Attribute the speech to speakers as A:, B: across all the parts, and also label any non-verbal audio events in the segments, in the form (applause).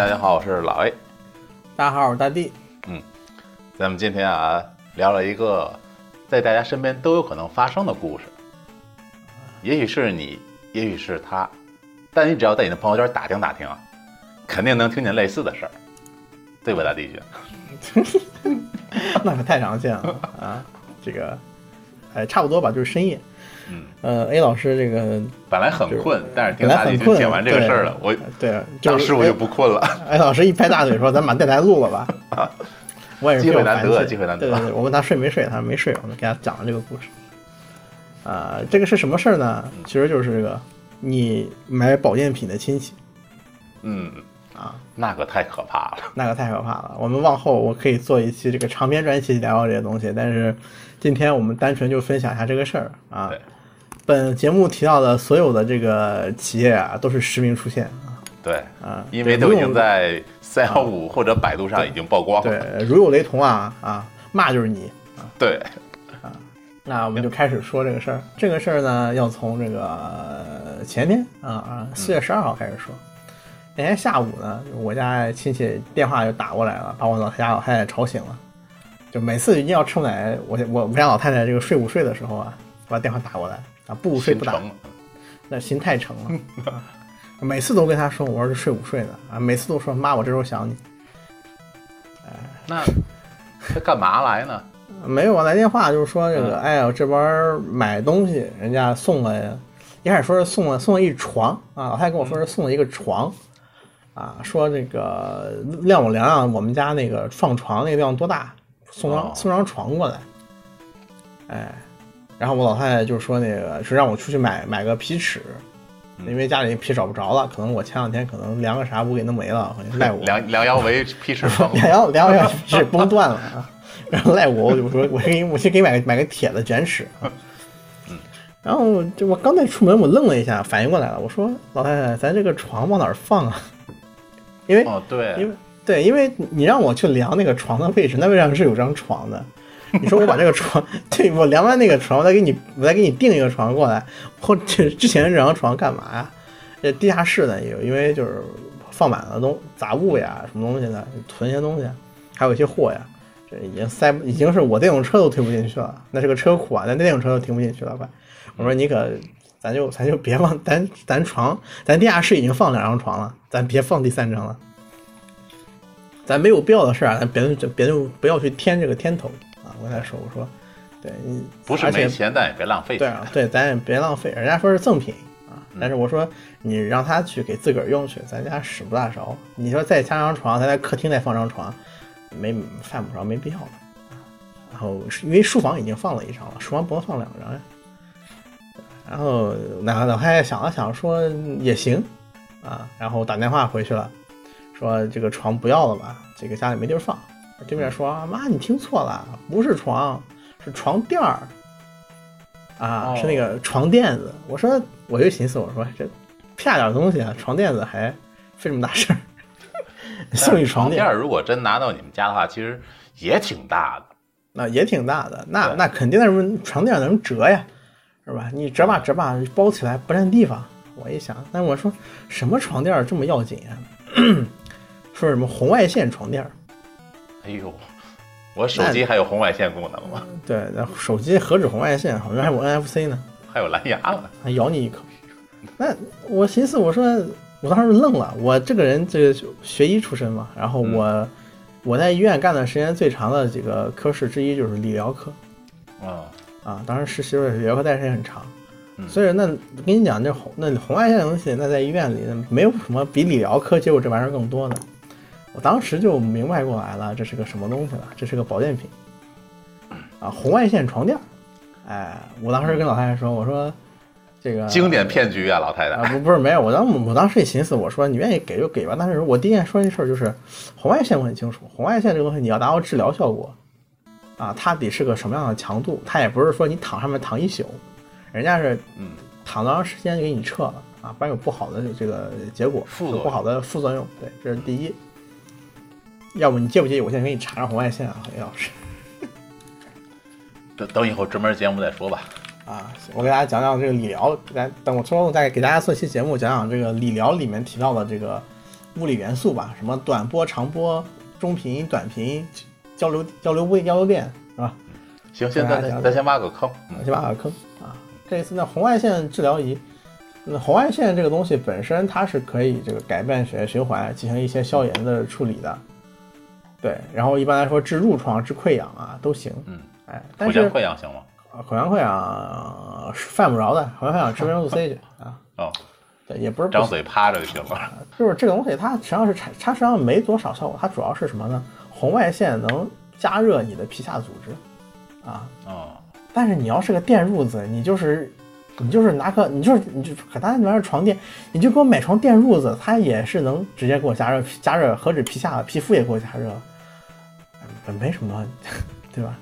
A: 大家好，我是老 A。
B: 大家好，我是大 D。
A: 咱们今天啊，聊了一个在大家身边都有可能发生的故事，也许是你，也许是他，但你只要在你的朋友圈打听打听啊，肯定能听见类似的事儿，对吧，大 D 姐？(laughs)
B: 那可太常见了啊！这个，哎，差不多吧，就是深夜。
A: 嗯，
B: 呃，A 老师这个
A: 本来很困，但是听大
B: 本来很困
A: 弟就讲完这个事儿了，我
B: 对，就是
A: 当时我就不困了。
B: A 老师一拍大腿说：“咱把电台录了吧。(laughs) ”我也是
A: 机会难得机会难得
B: 对对对，我问他睡没睡，他说没睡，我就给他讲了这个故事。啊、这个是什么事儿呢？其实就是这个，你买保健品的亲戚
A: 嗯，
B: 啊，
A: 那可太可怕了。
B: 那个太可怕了。我们往后我可以做一期这个长篇专题聊聊这些东西，但是今天我们单纯就分享一下这个事儿啊
A: 对。
B: 本节目提到的所有的这个企业啊，都是实名出现啊。
A: 对，
B: 啊，
A: 因为都已经在三幺五或者百度上已经曝光了。
B: 对，如有雷同啊啊，骂就是你。
A: 对，啊
B: 那我们就开始说这个事儿。这个事儿呢，要从这个呃前天啊啊四月十二号开始说。那天下午呢，我家亲戚电话就打过来了，把我老家老太太吵醒了。就每次一定要趁奶，我我我家老太太这个睡午睡的时候啊，把电话打过来啊，不午睡不打。那心太诚了。(laughs) 啊每次都跟他说我儿子睡午睡呢啊，每次都说妈，我这时候想你。
A: 那他干嘛来呢？
B: 没有啊，来电话就是说这个，
A: 嗯
B: 哎呀，这边买东西，人家送了，一开始说是送了送了一床啊，老太太跟我说是送了一个床，啊，说这个让我量量我们家那个放床那个量多大，送张、
A: 哦
B: 送张床过来，哎，然后我老太太就说那个是让我出去买买个皮尺，因为家里皮找不着了，可能我前两天可能量个啥我给弄没了，好像赖我。
A: 量量腰围皮尺缝
B: 两腰量腰是崩断了啊，然后赖我，我就说我给你我先给你买个买个铁的卷尺啊。(laughs) 然后就我刚才出门，我愣了一下，反应过来了，我说老太太，咱这个床往哪儿放啊？因为、
A: 哦对，因，
B: 为对，因为你让我去量那个床的位置，那位置上是有张床的。你说我把这个床，对我量完那个床，我再给你，我再给你订一个床过来。或这之前这张床干嘛呀？这地下室呢有，因为就是放满了东杂物呀，什么东西的，囤些东西，还有一些货呀。这已经塞，已经是我电动车都推不进去了，那是个车库啊，那电动车都停不进去了，快！我说你可，咱就咱就别放咱咱床，咱地下室已经放两张床了，咱别放第三张了。咱没有必要的事儿啊，咱别就别就不要去添这个添头！我跟他说，我说，对，你
A: 不是没钱，但也别浪费钱。
B: 对啊，对，咱也别浪费，人家说是赠品啊，但是我说你让他去给自个儿用去，咱家使不大着。你说再加张床，咱在客厅再放张床，没犯不着，没必要的。然后因为书房已经放了一张了，书房不能放两张呀。然后那老太太想了想，说也行啊，然后打电话回去了，说这个床不要了吧，这个家里没地儿放。对面说妈，你听错了，不是床，是床垫儿。啊，
A: 哦
B: 是那个床垫子。我说，我就寻思，我说这啪点东西啊，床垫子还费这么大事儿，(laughs) 送一
A: 床
B: 垫
A: 垫儿如果真拿到你们家的话，其实也挺大的。
B: 那也挺大的，那那肯定那是床垫能折呀，是吧？你折吧折吧，包起来不占地方。我一想，但我说什么床垫这么要紧啊？(clears throat) 说什么红外线床垫儿？
A: 哎呦，我手机还有红外线功能吗？
B: 对，那手机何止红外线，好像还有 NFC 呢。
A: 还有蓝牙呢。
B: 还咬你一口。那我寻思，我说我当时愣了，我这个人这个学医出身嘛，然后我、我在医院干的时间最长的几个科室之一就是理疗科
A: 嗯，
B: 啊，当时实习的理疗科待时间很长，
A: 嗯
B: 所以那跟你讲，这红那红外线的东西，那在医院里那没有什么比理疗科接触这玩意儿更多的。我当时就明白过来了，这是个什么东西了，这是个保健品啊，红外线床垫儿。哎，我当时跟老太太说，我说这个
A: 经典骗局啊，老太太
B: 啊，
A: 太。
B: 不不是没有，我当我当时也寻思，我说你愿意给就给吧。但是我第一件说一事儿就是，红外线我很清楚，红外线这个东西你要达到治疗效果，啊，它得是个什么样的强度，它也不是说你躺上面躺一宿，人家是
A: 嗯，
B: 躺多长时间就给你撤了啊，不然有不好的这个结果，有不好的副作用。对，这是第一。要不你介不介意我现在给你查查红外线啊，李老师？
A: 等等以后专门节目再说吧。(laughs)
B: 啊，我给大家讲讲这个理疗，来等我抽空再给大家做一期节目，讲讲这个理疗里面提到的这个物理元素吧，什么短波、长波、中频、短频、交流交流微交流电，是吧？
A: 行，现在咱咱先挖个坑，嗯
B: 先挖个坑啊。这一次呢，红外线治疗仪，那红外线这个东西本身它是可以这个改变血液循环，进行一些消炎的处理的。对，然后一般来说治褥疮、治溃疡啊都行。
A: 嗯，
B: 哎，但
A: 口
B: 是
A: 腔溃疡行吗？
B: 呃口腔溃疡是犯不着的，口腔溃疡吃维生素 C 去啊。(laughs)
A: 哦，
B: 对，也不是
A: 张嘴趴着就行了。(laughs)
B: 就是这个东西它实际上是产，它实际上没多少效果，它主要是什么呢？红外线能加热你的皮下组织啊。
A: 哦，
B: 但是你要是个电褥子，你就是你就是拿个你就是你就可单玩意儿床垫，你就给我买床垫褥子，它也是能直接给我加热加热，何止皮下皮肤也给我加热，嗯没什么，(laughs) 对吧？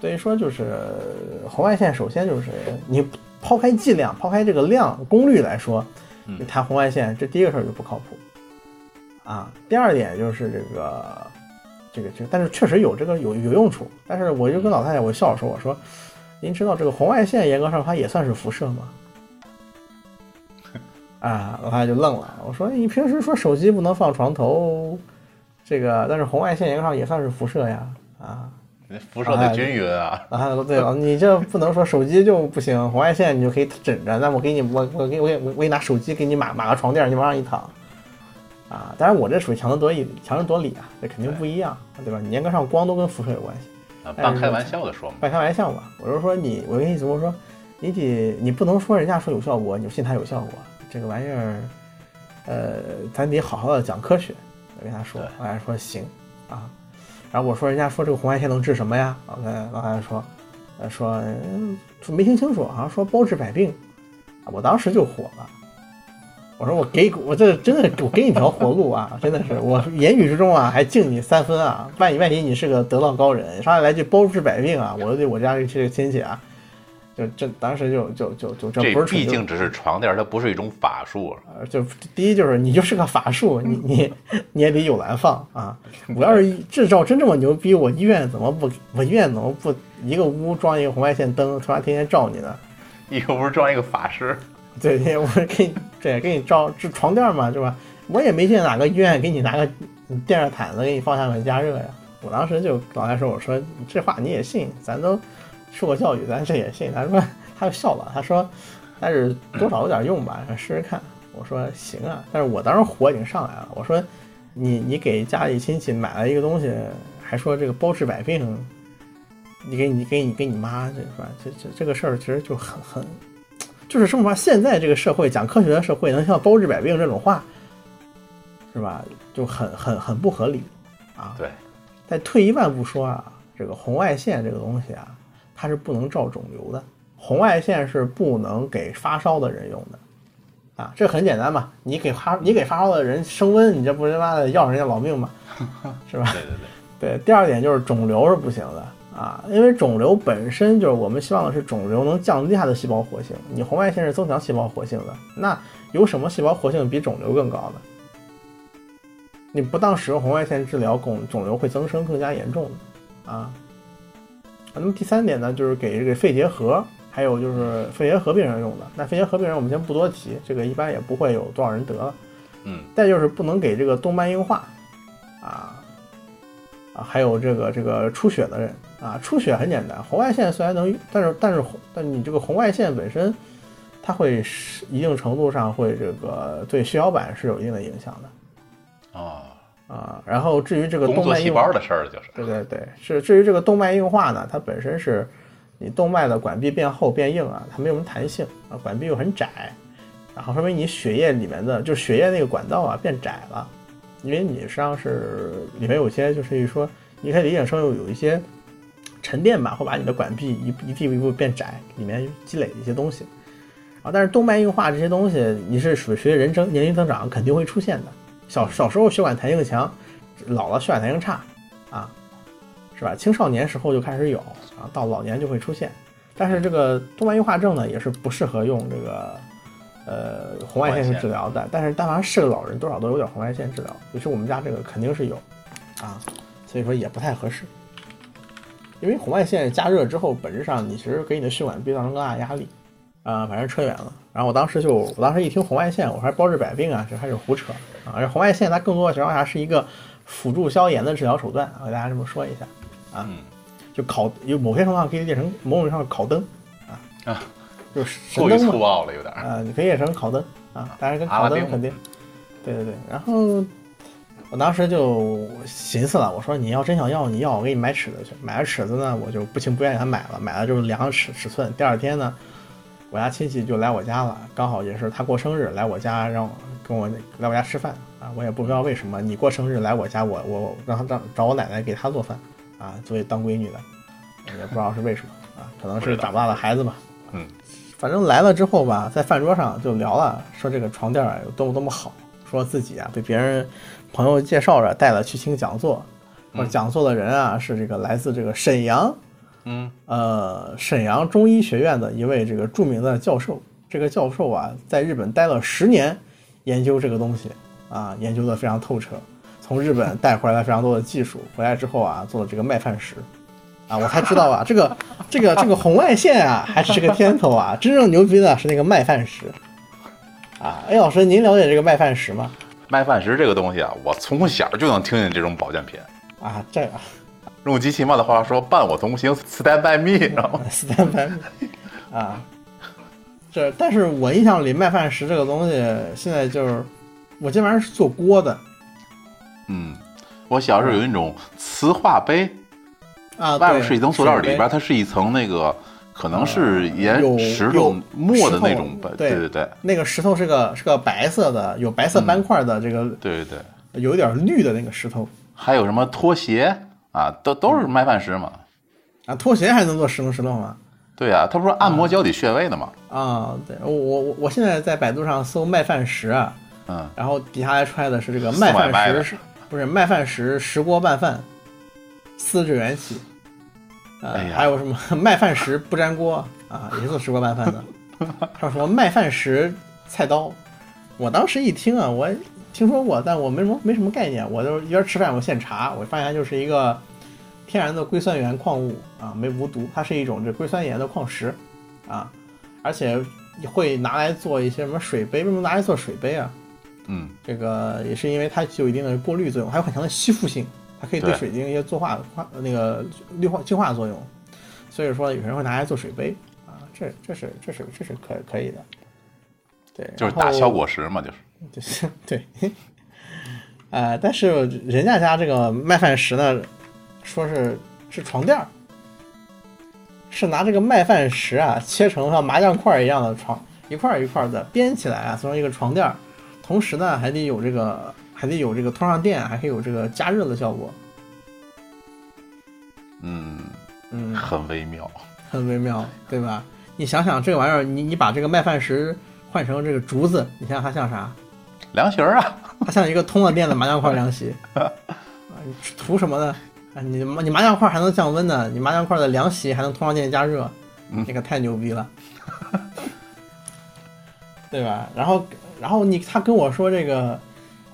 B: 所以说就是红外线，首先就是你抛开剂量，抛开这个量功率来说，
A: 嗯
B: 你谈红外线，这第一个事儿就不靠谱啊。第二点就是这个这个这个，但是确实有这个有有用处。但是我就跟老太太我笑着说，我说您知道这个红外线严格上它也算是辐射吗？(laughs) 啊，老太太就愣了。我说你平时说手机不能放床头，这个但是红外线严格上也算是辐射呀，啊。
A: 那辐射得均匀啊。
B: 啊，对了，你这不能说手机就不行，红外线你就可以枕着。那我给你，我我给我给我给你拿手机给你码码个床垫，你往上一躺，啊，当然我这属于强人夺理，强人夺理啊，这肯定不一样，对吧？你严格上光都跟辐射有关系，
A: 啊半开玩笑的说嘛。
B: 半开玩笑嘛。我是说你，我跟你怎么说，你得你不能说人家说有效果，你就信他有效果，这个玩意儿，呃，咱得好好的讲科学。我跟他说，
A: 对
B: 老太太说行啊，然后我说人家说这个红外线能治什么呀？老太老太太说，呃说嗯说没听清楚，好像说包治百病，啊，我当时就火了。我说我给我这真的我给你条活路啊！真的是我言语之中啊还敬你三分啊！万一万一你是个得道高人，上来来句包治百病啊！我对我家这个亲戚啊，就这当时就就就就这
A: 这
B: 不是
A: 毕竟只是床垫，它不是一种法术。
B: 呃，就第一就是你就是个法术，你你你也得有来放啊！(laughs) 我要是制造真这么牛逼，我医院怎么不我医院怎么不一个屋装一个红外线灯，突然天天照你呢？
A: 一个屋装一个法师，
B: 对对，我给你对给你照这床垫嘛，是吧？我也没见哪个医院给你拿个电热毯子给你放下面加热呀。我当时就老太说，我说这话你也信？咱都受过教育，咱这也信。他说他就笑了，他说但是多少有点用吧，试试看。我说行啊，但是我当时火已经上来了，我说你你给家里亲戚买了一个东西，还说这个包治百病，你给你给你给你妈这是吧？这这这个事儿其实就很很。就是这么说，现在这个社会讲科学的社会，能像包治百病这种话，是吧？就很很很不合理啊。
A: 对，
B: 再退一万步说啊，这个红外线这个东西啊，它是不能照肿瘤的，红外线是不能给发烧的人用的。啊，这很简单嘛，你给发你给发烧的人升温，你这不是他妈的要人家老命吗？是吧？(laughs)
A: 对对对，
B: 对，第二点就是肿瘤是不行的啊，因为肿瘤本身就是我们希望的是肿瘤能降低它的细胞活性，你红外线是增强细胞活性的，那有什么细胞活性比肿瘤更高的？你不当使用红外线治疗，肿肿瘤会增生更加严重的啊。那么第三点呢，就是给这个肺结核，还有就是肺结核病人用的。那肺结核病人我们先不多提，这个一般也不会有多少人得了。
A: 嗯，
B: 再就是不能给这个动脉硬化，啊啊，还有这个这个出血的人啊，出血很简单，红外线虽然能，但是但是但你这个红外线本身，它会是一定程度上会这个对血小板是有一定的影响的
A: 哦，
B: 啊。然后至于这个动脉硬化
A: 胞，的事儿就是。
B: 对对对，是至于这个动脉硬化呢，它本身是你动脉的管壁变厚变硬啊，它没有什么弹性啊，管壁又很窄，然后说明你血液里面的就是血液那个管道啊变窄了，因为你实际上是里面有些就是说，你可以理解成有有一些沉淀吧，会把你的管壁一一步一步变窄，里面积累一些东西。啊，但是动脉硬化这些东西，你是属于随着人增年龄增长肯定会出现的。小小时候血管弹性强，老了血管弹性差，啊，是吧？青少年时候就开始有，啊，到老年就会出现。但是这个动脉硬化症呢，也是不适合用这个呃红外线去治疗的。但是但凡是个老人，多少都有点红外线治疗，尤其我们家这个肯定是有，啊，所以说也不太合适。因为红外线加热之后，本质上你其实给你的血管壁造成更大的压力，啊、反正扯远了。然后我当时就，我当时一听红外线，我还包治百病啊，这开始胡扯啊！而红外线它更多的情况下是一个辅助消炎的治疗手段，我给大家这么说一下啊。
A: 嗯
B: 就烤有某些情况可以理解成某种意义上的烤灯啊
A: 啊，
B: 就是
A: 过于粗暴了，有点儿。
B: 啊，你可以理解成烤灯啊，当然跟烤灯肯定，对对对。然后我当时就寻思了，我说你要真想要，你要我给你买尺子去。买了尺子呢，我就不情不愿给他买了，买了就是量了尺尺寸。第二天呢，我家亲戚就来我家了，刚好也是他过生日，来我家让我跟我来我家吃饭啊。我也不知道为什么，你过生日来我家，我我让他让找我奶奶给他做饭啊，作为当闺女的，也不知道是为什么啊，可能是长不大的孩子吧。
A: 嗯，
B: 反正来了之后吧，在饭桌上就聊了，说这个床垫儿有多么多么好，说自己啊被别人朋友介绍着带了去听讲座，说讲座的人啊是这个来自这个沈阳，
A: 嗯
B: 呃沈阳中医学院的一位这个著名的教授，这个教授啊在日本待了十年，研究这个东西啊研究的非常透彻，从日本带回来了非常多的技术，回来之后啊做了这个麦饭石。啊，我才知道啊，这个这个这个红外线啊，还是个天头啊！真正牛逼的是那个麦饭石啊。哎，老师，您了解这个麦饭石吗？
A: 麦饭石这个东西啊，我从小就能听见这种保健品。
B: 啊，这个
A: 用机器猫的话说，伴我同行，stand by me，知道吗？
B: 斯坦班啊，这但是我印象里麦饭石这个东西，现在就是我这玩意儿是做锅的
A: 嗯，我小时候有那种瓷化杯，
B: 啊，
A: 外面是一层塑料，里边它是一层那个，可能是沿
B: 有
A: 石头
B: 有
A: 磨的那种杯。
B: 对
A: 对对对
B: 那个石头是个是个白色的，有白色斑块的这个、
A: 对对对，
B: 有一点绿的那个石头
A: 还有什么拖鞋啊，都都是麦饭石嘛。
B: 啊，拖鞋还能做石头石头吗？
A: 对啊，他不是按摩脚底穴位的吗？
B: 啊，对我我我我现在在百度上搜麦饭石啊，
A: 嗯，
B: 然后底下来出来的是这个麦饭石，不是麦饭石石锅拌饭，四十元起。呃，
A: 哎
B: 还有什么 (laughs) 麦饭石不粘锅啊，也是做石锅拌饭的。(laughs) 还有什么麦饭石菜刀，我当时一听啊，我听说过，但我没什么没什么概念，我就一边吃饭我现查，我发现它就是一个天然的硅酸盐矿物啊，没无毒，它是一种这硅酸盐的矿石啊，而且会拿来做一些什么水杯，为什么拿来做水杯啊？
A: 嗯，
B: 这个也是因为它具有一定的过滤作用，还有很强的吸附性，它可以对
A: 对
B: 水进行一些做化化那个氯化净化作用，所以说有些人会拿来做水杯啊，这这是这是这是可可以的，对，
A: 就是
B: 然后
A: 打消果实嘛，就是。
B: 就是 (laughs) 对，呃，但是人家家这个麦饭石呢，说是是床垫儿，是拿这个麦饭石啊切成像麻将块儿一样的床，一块儿一块儿的编起来啊，做成一个床垫儿，同时呢还得有这个还得有这个通上电，还可以有这个加热的效果，
A: 嗯，
B: 嗯，
A: 很微妙。(laughs)
B: 很微妙，对吧？你想想这个玩意儿，你你把这个麦饭石换成这个竹子，你想想它像啥？
A: 凉席儿啊，
B: 它像一个通了电的麻将块凉席，啊，你图什么呢？啊，你你麻将块还能降温呢，你麻将块的凉席还能通上电加热，
A: 嗯
B: 这个太牛逼了，(laughs) 对吧？然后然后你他跟我说这个，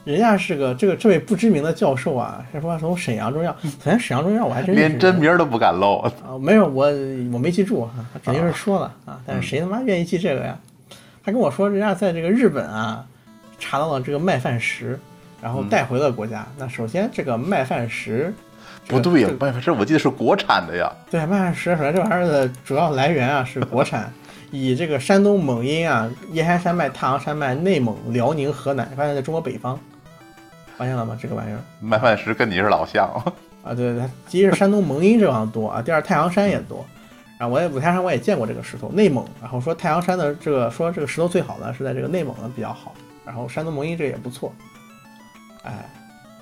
B: 人家是个这个这位不知名的教授啊，是说从沈阳中药，首先沈阳中药我还真
A: 连真名儿都不敢露。
B: 啊，没有我我没记住啊，肯定是说了啊，但是谁他妈愿意记这个呀？他跟我说，人家在这个日本啊查到了这个麦饭石，然后带回了国家。那首先这个麦饭石，
A: 不对呀
B: 这，个
A: 麦饭石我记得是国产的呀。
B: 对麦饭石，首先这玩意儿的主要来源啊是国产，以这个山东蒙阴啊、燕山山脉、太行山脉、内蒙、辽宁、河南，发现在中国北方，发现了吗？这个玩意儿。
A: 麦饭石跟你是老乡。(laughs)
B: 啊，对，对第一是山东蒙阴这方多啊，第二太行山也多。然后我也五台山我也见过这个石头，内蒙。然后说太行山的这个说这个石头最好的是在这个内蒙的比较好，然后山东蒙阴这也不错。哎，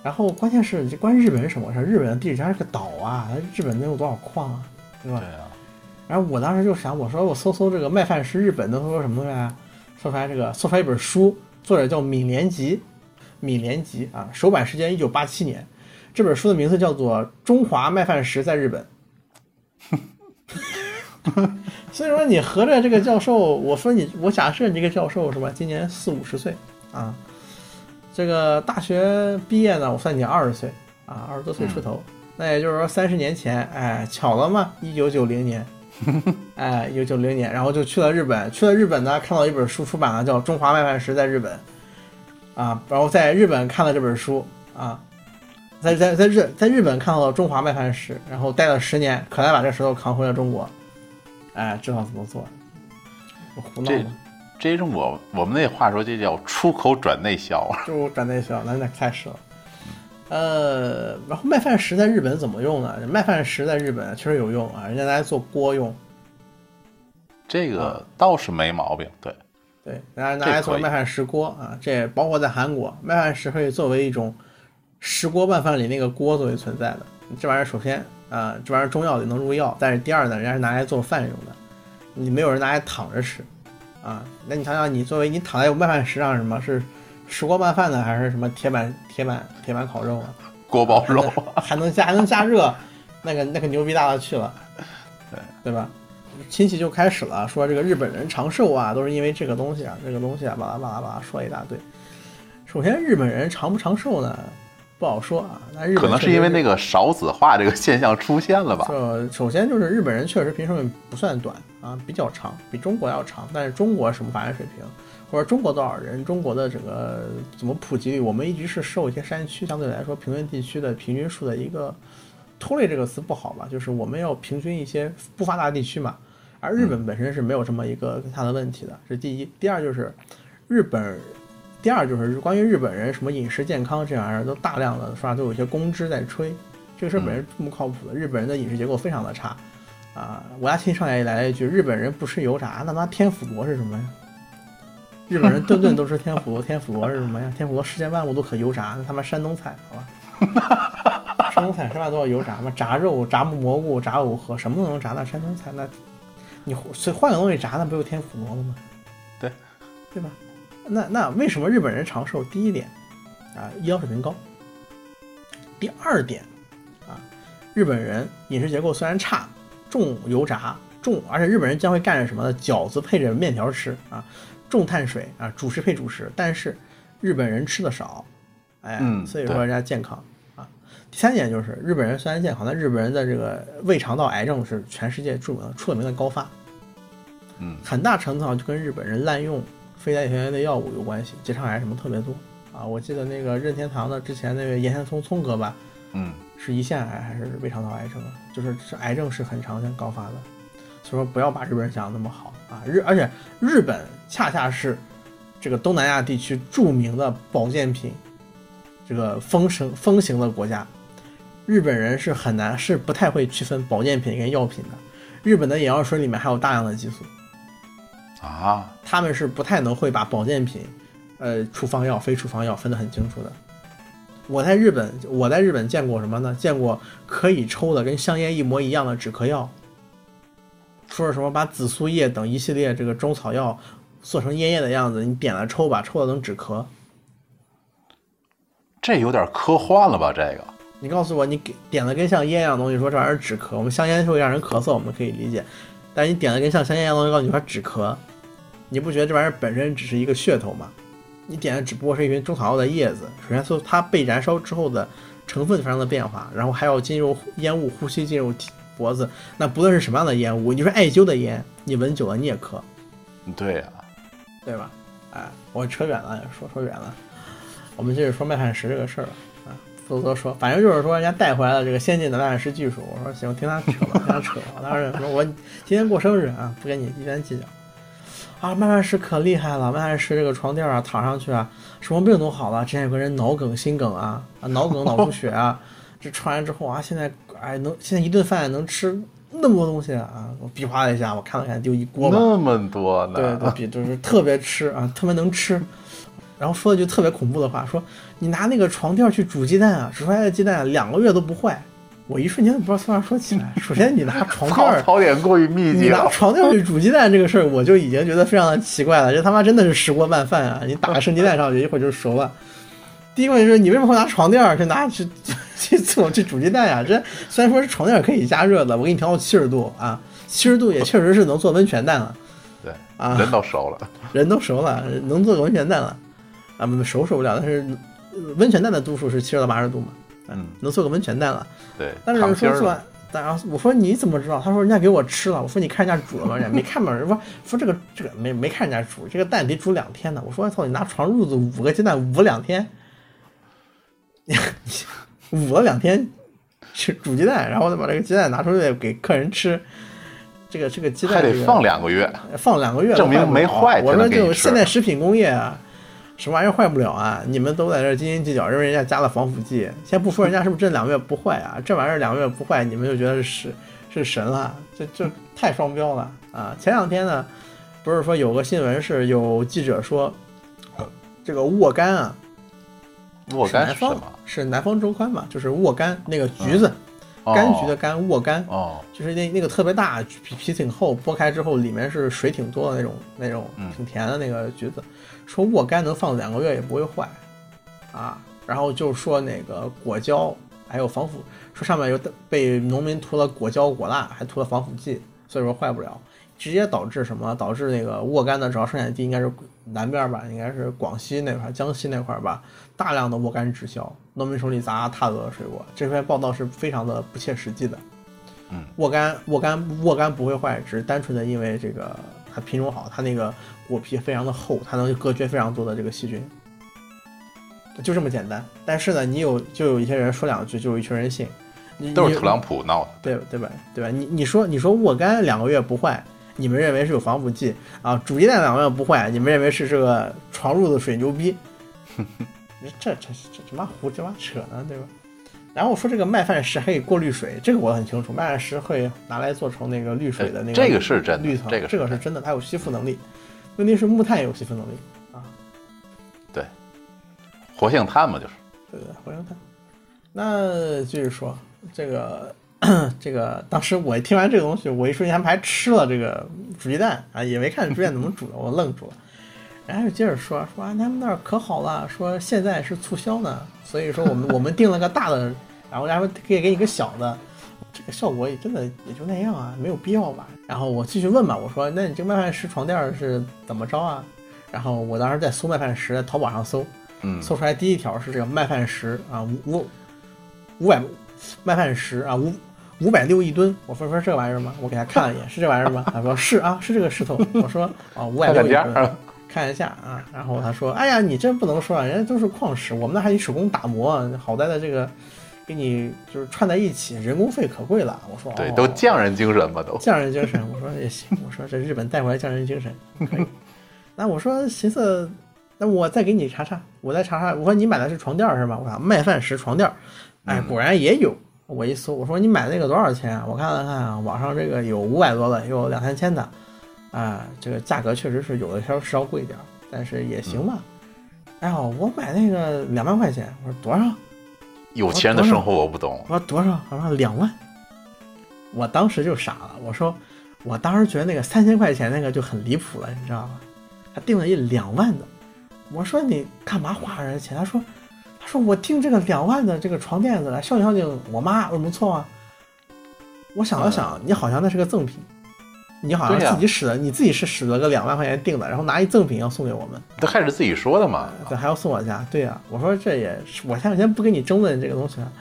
B: 然后关键是这关日本是什么事儿？日本的地理上是个岛啊，日本能有多少矿啊，对吧？
A: 啊，
B: 然后我当时就想，我说我搜搜这个麦饭石日本能搜出什么东西来？搜出来这个，搜出来一本书，作者叫米连吉，米连吉啊，首版时间一九八七年。这本书的名字叫做《中华麦饭石在日本》。(laughs) 所以说，你合着这个教授，我说你，我假设你这个教授是吧，今年四五十岁啊，这个大学毕业呢，我算你二十岁啊，二十多岁出头，那也就是说三十年前，哎，巧了嘛，一九九零年。(laughs) 哎，一九九零年，然后就去了日本，去了日本呢，看到一本书出版了，叫《中华麦饭石在日本》，啊，然后在日本看了这本书啊，在在在日在日本看到了中华麦饭石，然后待了十年，可才把这石头扛回了中国，哎，知道怎么做，我胡闹
A: 这
B: 吗？
A: 这种我我们那话说，就叫出口转内销啊。
B: 就转内销，那那开始了。呃，然后麦饭石在日本怎么用呢？麦饭石在日本确实有用啊，人家拿来做锅用，
A: 这个倒是没毛病，对，
B: 对，拿拿来做麦饭石锅啊，这包括在韩国，麦饭石可以作为一种石锅拌饭里那个锅作为存在的。这玩意儿首先啊、这玩意儿中药里能入药，但是第二呢，人家是拿来做饭用的，你没有人拿来躺着吃啊。那你想想，你作为你躺在麦饭石上，什么是石锅拌饭呢，还是什么铁板铁板铁板烤肉啊？
A: 锅包肉，(laughs)
B: 还能加还能加热，那个那个牛逼大了去了，
A: 对
B: 对吧？亲戚就开始了，说这个日本人长寿啊，都是因为这个东西啊，这个东西啊，巴拉巴拉巴拉说了一大堆。首先，日本人长不长寿呢，不好说啊。那日本
A: 可能是因为那个少子化这个现象出现了吧？
B: 就首先就是日本人确实平寿命不算短啊，比较长，比中国要长。但是中国什么发展水平，或者中国多少人，中国的整个怎么普及率，我们一直是受一些山区相对来说平原地区的平均数的一个拖累这个词不好吧，就是我们要平均一些不发达地区嘛。而日本本身是没有这么一个大的问题的，这是第一。第二就是日本。第二就是关于日本人什么饮食健康这玩意儿，都大量的说都有一些公知在吹，这个事儿本身不靠谱的。日本人的饮食结构非常的差，啊，我家亲上来来了一句：“日本人不吃油炸，那妈天妇罗是什么呀？”日本人顿顿都吃天妇罗，(laughs) 天妇罗是什么呀？天妇罗世间万物都可油炸，那他妈山东菜好吧？山东菜什么都要油炸嘛，炸肉、炸蘑菇、炸藕盒，什么都能炸。那山东菜，那你随换个东西炸，那不就天妇罗了吗？
A: 对，
B: 对吧？那那为什么日本人长寿？第一点啊，医疗水平高。第二点啊，日本人饮食结构虽然差，重油炸，重，而且日本人将会干什么呢？饺子配着面条吃啊，重碳水啊，主食配主食。但是日本人吃的少，哎，
A: 嗯
B: 所以说人家健康啊。第三点就是日本人虽然健康，但日本人的这个胃肠道癌症是全世界著名的出了名的高发。
A: 嗯，
B: 很大程度上就跟日本人滥用非代谢类药物有关系，结肠癌什么特别多啊。我记得那个任天堂的之前那位岩田聪聪哥吧，
A: 嗯，
B: 是胰腺癌还是胃肠道癌症啊？就是是癌症是很常见高发的，所以说不要把日本人想的那么好啊。日而且日本恰恰是这个东南亚地区著名的保健品这个风行风行的国家，日本人是很难是不太会区分保健品跟药品的。日本的眼药水里面还有大量的激素。
A: 啊，
B: 他们是不太能会把保健品，呃，处方药、非处方药分得很清楚的。我在日本，我在日本见过什么呢？见过可以抽的跟香烟一模一样的止咳药，说是什么把紫苏叶等一系列这个中草药做成烟叶的样子，你点了抽吧，抽了能止咳。
A: 这有点科幻了吧？这个，
B: 你告诉我，你给点了跟像烟一样的东西，说这玩意儿止咳，我们香烟是会让人咳嗽，我们可以理解。但是你点了跟像香烟一样的东西，告诉你说止咳，你不觉得这玩意儿本身只是一个噱头吗？你点的只不过是一瓶中草药的叶子，首先说它被燃烧之后的成分发生了变化，然后还要进入烟雾呼吸进入体脖子，那不论是什么样的烟雾，你说艾灸的烟，你闻久了你也咳，
A: 对呀、
B: 对吧？哎，我扯远了，说说远了，我们接着说麦饭石这个事儿吧。啊，不多说，反正就是说人家带回来了这个先进的麦饭石技术。我说行，听他扯吧，听他扯。我当时说我今天过生日啊，不跟你一般计较。啊，麦饭石可厉害了，麦饭石这个床垫啊，躺上去啊，什么病都好了。之前有个人脑梗、心梗啊，啊脑梗、脑出血啊，这穿完之后啊，现在哎能现在一顿饭能吃那么多东西啊！我比划了一下，我看了看，就一锅吧。
A: 那么多呢？
B: 对对，比就是特别吃啊，特别能吃。然后说了句特别恐怖的话，说你拿那个床垫去煮鸡蛋啊，煮出来的鸡蛋两个月都不坏。我一瞬间不知道从哪说起来。首先，你拿 (laughs) 床垫
A: 槽点过于密集
B: 你拿。床垫儿去煮鸡蛋这个事儿，我就已经觉得非常的奇怪了。这他妈真的是石锅拌饭啊！你打个生鸡蛋上去，一会儿就熟了。第一个问题是你为什么会拿床垫儿去拿 (laughs) 去去做去煮鸡蛋呀、这虽然说是床垫儿可以加热的，我给你调到七十度啊，七十度也 (laughs) 确实是能做温泉蛋了。
A: 对，
B: 啊
A: 人都熟了。
B: 人都熟了，能做个温泉蛋了，啊，不熟熟不了，但是呃温泉蛋的度数是七十到八十度嘛，
A: 嗯，
B: 能做个温泉蛋了。
A: 对，
B: 但是说做完
A: 呢
B: 然后我说你怎么知道？他说人家给我吃了。我说你看人家煮了吗？人家没看嘛。说说这个这个没没看人家煮，这个蛋得煮两天呢。我说操，你拿床褥子捂个鸡蛋捂两天，(laughs) 捂了两天去煮鸡蛋，然后再把这个鸡蛋拿出来给客人吃。这个这个鸡蛋
A: 还得放两个月，
B: 放两个月
A: 证明没坏。
B: 我说就现在食品工业啊，什么玩意儿坏不了啊？你们都在这斤斤计较，认为人家加了防腐剂。先不说人家是不是这两个月不坏啊，这玩意儿两个月不坏，你们就觉得是是神了？这这太双标了啊！前两天呢，不是说有个新闻是有记者说，这个沃柑啊，
A: 沃柑是什么？
B: 是南方周刊嘛？就是沃柑那个橘子。柑橘的柑，沃柑，
A: 哦，
B: 就是那那个特别大，皮皮挺厚，剥开之后里面是水挺多的那种，那种挺甜的那个橘子。说沃柑能放两个月也不会坏，啊，然后就说那个果胶还有防腐，说上面有被农民涂了果胶果蜡，还涂了防腐剂，所以说坏不了。直接导致什么？导致那个沃柑的主要生产地应该是南边吧，应该是广西那块、江西那块吧，大量的沃柑滞销，农民手里砸太多的水果。这篇报道是非常的不切实际的。
A: 嗯，
B: 沃柑沃柑沃柑不会坏，只是单纯的因为这个它品种好，它那个果皮非常的厚，它能隔绝非常多的这个细菌，就这么简单。但是呢，你有就有一些人说两句，就有一群人信，
A: 都是特朗普闹的，
B: 对对吧？对吧？你你说你说沃柑两个月不坏。你们认为是有防腐剂啊？煮鸡蛋两个月不坏，你们认为是这个床褥子水牛逼？(laughs) 这这这这妈胡这妈扯呢，对吧？然后我说这个麦饭石可以过滤水，这个我很清楚，麦饭石会拿来做成那个滤水的那个，
A: 这个是真
B: 绿层，
A: 这个
B: 这个是真的，它有吸附能力。问题是木炭也有吸附能力啊。
A: 对，活性炭嘛，就是。
B: 对对，活性炭。那继续说这个。(clears throat) 这个当时我一听完这个东西，我一瞬间还吃了这个煮鸡蛋啊，也没看煮鸡蛋怎么煮的，我愣住了。然后就接着说说啊，他们那儿可好了，说现在是促销呢，所以说我们我们订了个大的，然后然后可以给你个小的，这个效果也真的也就那样啊，没有必要吧。然后我继续问吧，我说那你这个麦饭石床垫是怎么着啊？然后我当时在搜麦饭石，在淘宝上搜，
A: 嗯，
B: 搜出来第一条是这个麦饭石啊，五五五百麦饭石啊五。五百六一吨，我说说这玩意儿吗？我给他看了一眼，是这玩意儿吗？他说是啊，是这个石头。我说啊，五百六一吨，看一下啊。然后他说，哎呀，你这不能说啊，人家都是矿石，我们那还得手工打磨，好在的这个给你就是串在一起，人工费可贵了。我说
A: 对，都匠人精神嘛，都
B: 匠人精神。我说也行，我说这日本带回来匠人精神可以。(laughs) 那我说寻思，那我再给你查查，我再查查。我说你买的是床垫是吧？我说麦饭石床垫，哎，果然也有。我一搜，我说你买那个多少钱？我看了看，网上这个有五百多的，有两三千的，啊，这个价格确实是有的稍稍贵点，但是也行吧。哎呦，我买那个两万块钱，我说多少？
A: 有钱人的生活我不懂。
B: 我说多少？我说两万。我当时就傻了，我说我当时觉得那个三千块钱那个就很离谱了，你知道吗？他定了一两万的，我说你干嘛花人家钱？他说。他说：“我订这个两万的这个床垫子来孝敬孝敬我妈，有什么错啊？”我想了想，你好像那是个赠品，你好像自己使的，你自己是使了个两万块钱订的，然后拿一赠品要送给我们，
A: 这还是自己说的嘛？
B: 对还要送我家？对呀，我说这也是，我先先不跟你争论这个东西了。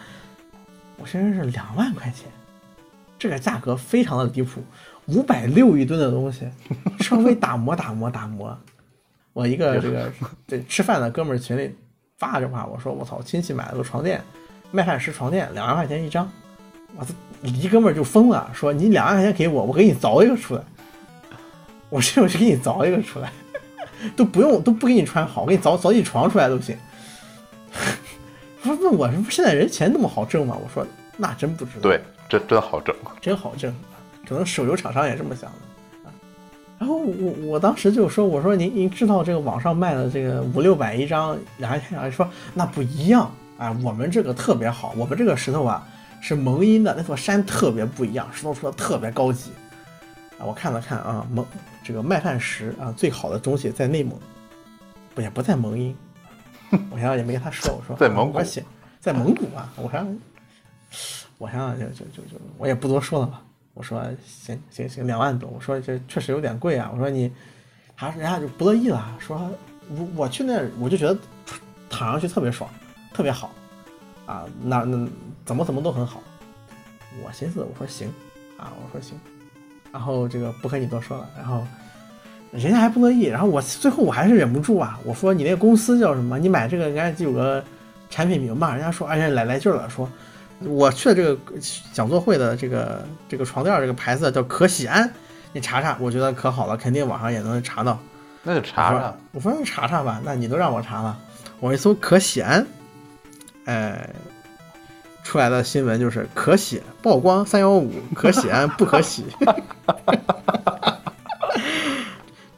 B: 我现在是两万块钱，这个价格非常的离谱，五百六一吨的东西，(laughs) 稍微打磨打磨打磨，我一个这个对吃饭的哥们儿群里。发这话，我说我操，亲戚买了个床垫，麦饭石床垫，两万块钱一张，我操，一哥们儿就疯了，说你两万块钱给我，我给你凿一个出来，我这我就给你凿一个出来，都不用都不给你穿好，我给你凿凿一床出来都行。(laughs) 说问我说现在人钱那么好挣吗？我说那真不知道，
A: 对，这真好挣，
B: 真好挣，可能手游厂商也这么想的。然后我我当时就说，我说您您知道这个网上卖的这个五六百一张，然后然后说那不一样啊，我们这个特别好，我们这个石头啊是蒙阴的，那座山特别不一样，石头出的特别高级啊。我看了看啊，蒙这个麦饭石啊，最好的东西在内蒙，不也不在蒙阴，我想想也没跟他说，我说
A: 在蒙古，
B: 在蒙古啊，我想我想想就就就就我也不多说了吧。我说行行行，两万多。我说这确实有点贵啊。我说你，还人家就不乐意了，说我我去那我就觉得躺上去特别爽，特别好啊。那那怎么怎么都很好。我寻思我说行啊，我说行，然后这个不和你多说了，然后人家还不乐意，然后我最后我还是忍不住啊，我说你那个公司叫什么？你买这个人家就有个产品名吧，人家说哎呀来来劲了，说我去的这个讲座会的这个这个床垫这个牌子叫可喜安，你查查，我觉得可好了，肯定网上也能查到。
A: 那就查查。
B: 我说你查查吧，那你都让我查了，我一搜可喜安，哎，出来的新闻就是可喜曝光三幺五，可喜安 (laughs) 不可喜。(laughs)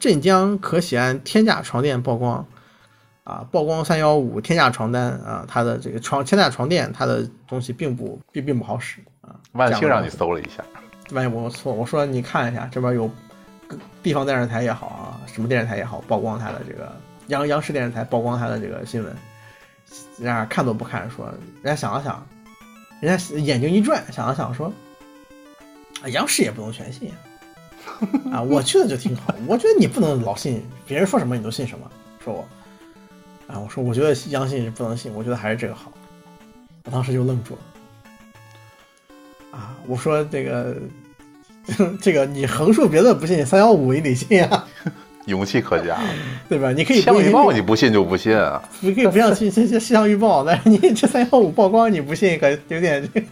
B: 镇江可喜安天价床垫曝光，啊，曝光三幺五天价床单啊，它的这个床天价床垫，它的东西并不并并不好使啊。
A: 万幸让你搜了一下，
B: 万幸我错，我说你看一下这边有地方电视台也好啊，什么电视台也好，曝光它的这个央央视电视台曝光它的这个新闻，然而看都不看，说人家想了想，人家眼睛一转，想了想说，啊，央视也不能全信 (laughs) 啊，我去的就挺好，我觉得你不能老信别人说什么你都信什么，说我，啊，我说我觉得央信是不能信，我觉得还是这个好，我当时就愣住了，啊，我说这个。(laughs) 这个你横竖别的不信，三幺五你得信啊，(laughs)
A: 勇气可嘉，
B: 对吧？你可以
A: 气象预报你不信就不信啊，
B: 你可以不要信这些气象预报，但是你这三幺五曝光你不信，可有点这，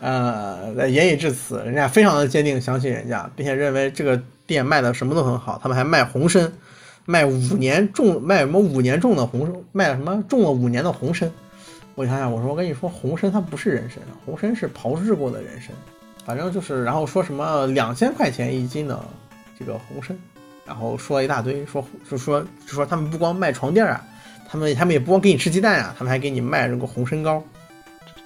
B: 呃，言已至此，人家非常的坚定相信人家，并且认为这个店卖的什么都很好，他们还卖红参，卖五年种卖什么五年种的红卖什么种了五年的红参，我想想，我说我跟你说，红参它不是人参，红参是炮制过的人参。反正就是，然后说什么两千块钱一斤的这个红参，然后说了一大堆，说就说就说他们不光卖床垫啊，他们他们也不光给你吃鸡蛋啊，他们还给你卖这个红参膏，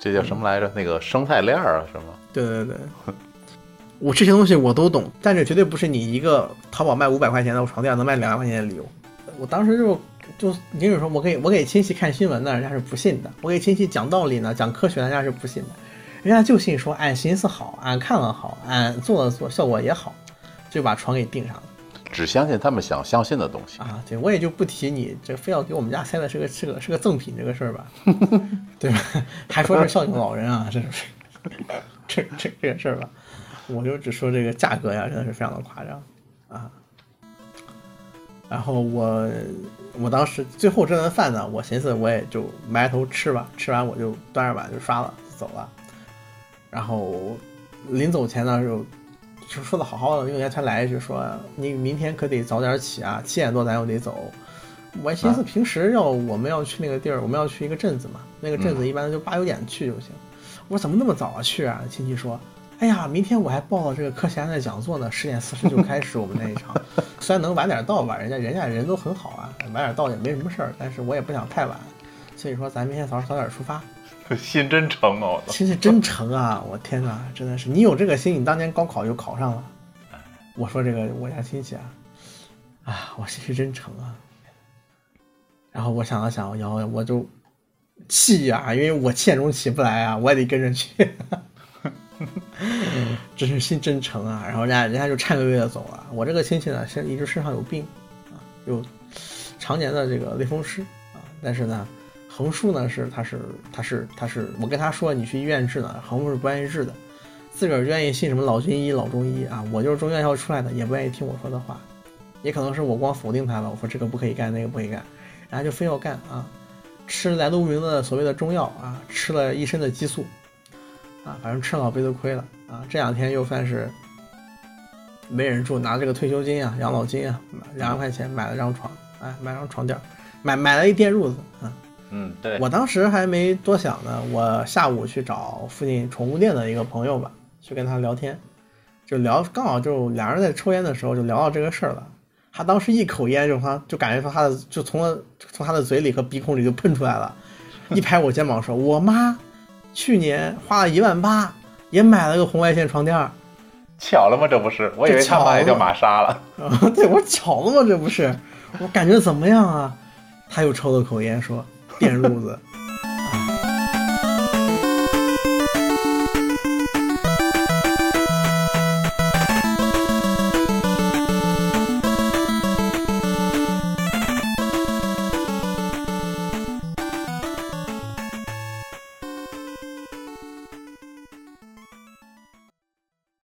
A: 这叫什么来着？那个生态链啊，是吗？
B: 对对对，我这些东西我都懂，但这绝对不是你一个淘宝卖五百块钱的床垫能卖两万块钱的理由。我当时就就你跟你说，我给我给亲戚看新闻呢，人家是不信的；我给亲戚讲道理呢，讲科学，人家是不信的。人家就信说，俺寻思好，俺看了好，俺做了做，效果也好，就把床给订上了。
A: 只相信他们想相信的东西
B: 啊！对，我也就不提你这非要给我们家塞的是个是个是个赠品这个事儿吧，(laughs) 对吧？还说是孝敬老人啊，这是 (laughs) 这这这个事儿吧？我就只说这个价格呀，真的是非常的夸张啊。然后我我当时最后这顿饭呢，我寻思我也就埋头吃吧，吃完我就端着碗就刷了就，走了。然后临走前呢，就就说的好好的，运营员才来一句说：“你明天可得早点起啊，七点多咱又得走。”我寻思平时要我们要去那个地儿，我们要去一个镇子嘛，那个镇子一般就八九点去就行。我说怎么那么早啊去啊？亲戚说：“哎呀，明天我还报了这个柯贤的讲座呢，十点四十就开始我们那一场。(laughs) 虽然能晚点到吧，人家人家人都很好啊，晚点到也没什么事儿，但是我也不想太晚，所以说咱明天早上早点出发。(laughs) ”
A: 心真诚哦，
B: 心是真诚啊！我天哪，真的是你有这个心，你当年高考就考上了。我说这个我家亲戚啊，啊，我心是真诚啊。然后我想了想，然后我就气呀，因为我七点钟起不来啊，我也得跟着去。(laughs) (laughs) 真是心真诚啊！然后人家人家就颤巍巍的走了。我这个亲戚呢，现一直身上有病啊，有常年的这个类风湿啊，但是呢。横竖呢是他是他是他是我跟他说你去医院治呢，横竖是不愿意治的，自个儿愿意信什么老军医老中医啊，我就是中院校出来的，也不愿意听我说的话，也可能是我光否定他了，我说这个不可以干，那个不可以干，然后就非要干啊，吃来路不明的所谓的中药啊，吃了一身的激素，啊，反正吃老背都亏了啊，这两天又算是没人住，拿这个退休金啊、养老金啊，两万块钱买了张床，哎，买张床垫，买买了一垫褥子啊。
A: 嗯，对
B: 我当时还没多想呢，我下午去找附近宠物店的一个朋友吧，去跟他聊天，就聊，刚好就俩人在抽烟的时候就聊到这个事儿了。他当时一口烟就他就感觉说他的就从从他的嘴里和鼻孔里就喷出来了，一拍我肩膀说：“我妈去年花了一万八也买了个红外线床垫，
A: 巧了吗？这不是？我以为他妈也叫玛莎了。(laughs)
B: 对，我巧了吗？这不是？我感觉怎么样啊？他又抽了口烟说。”电褥子，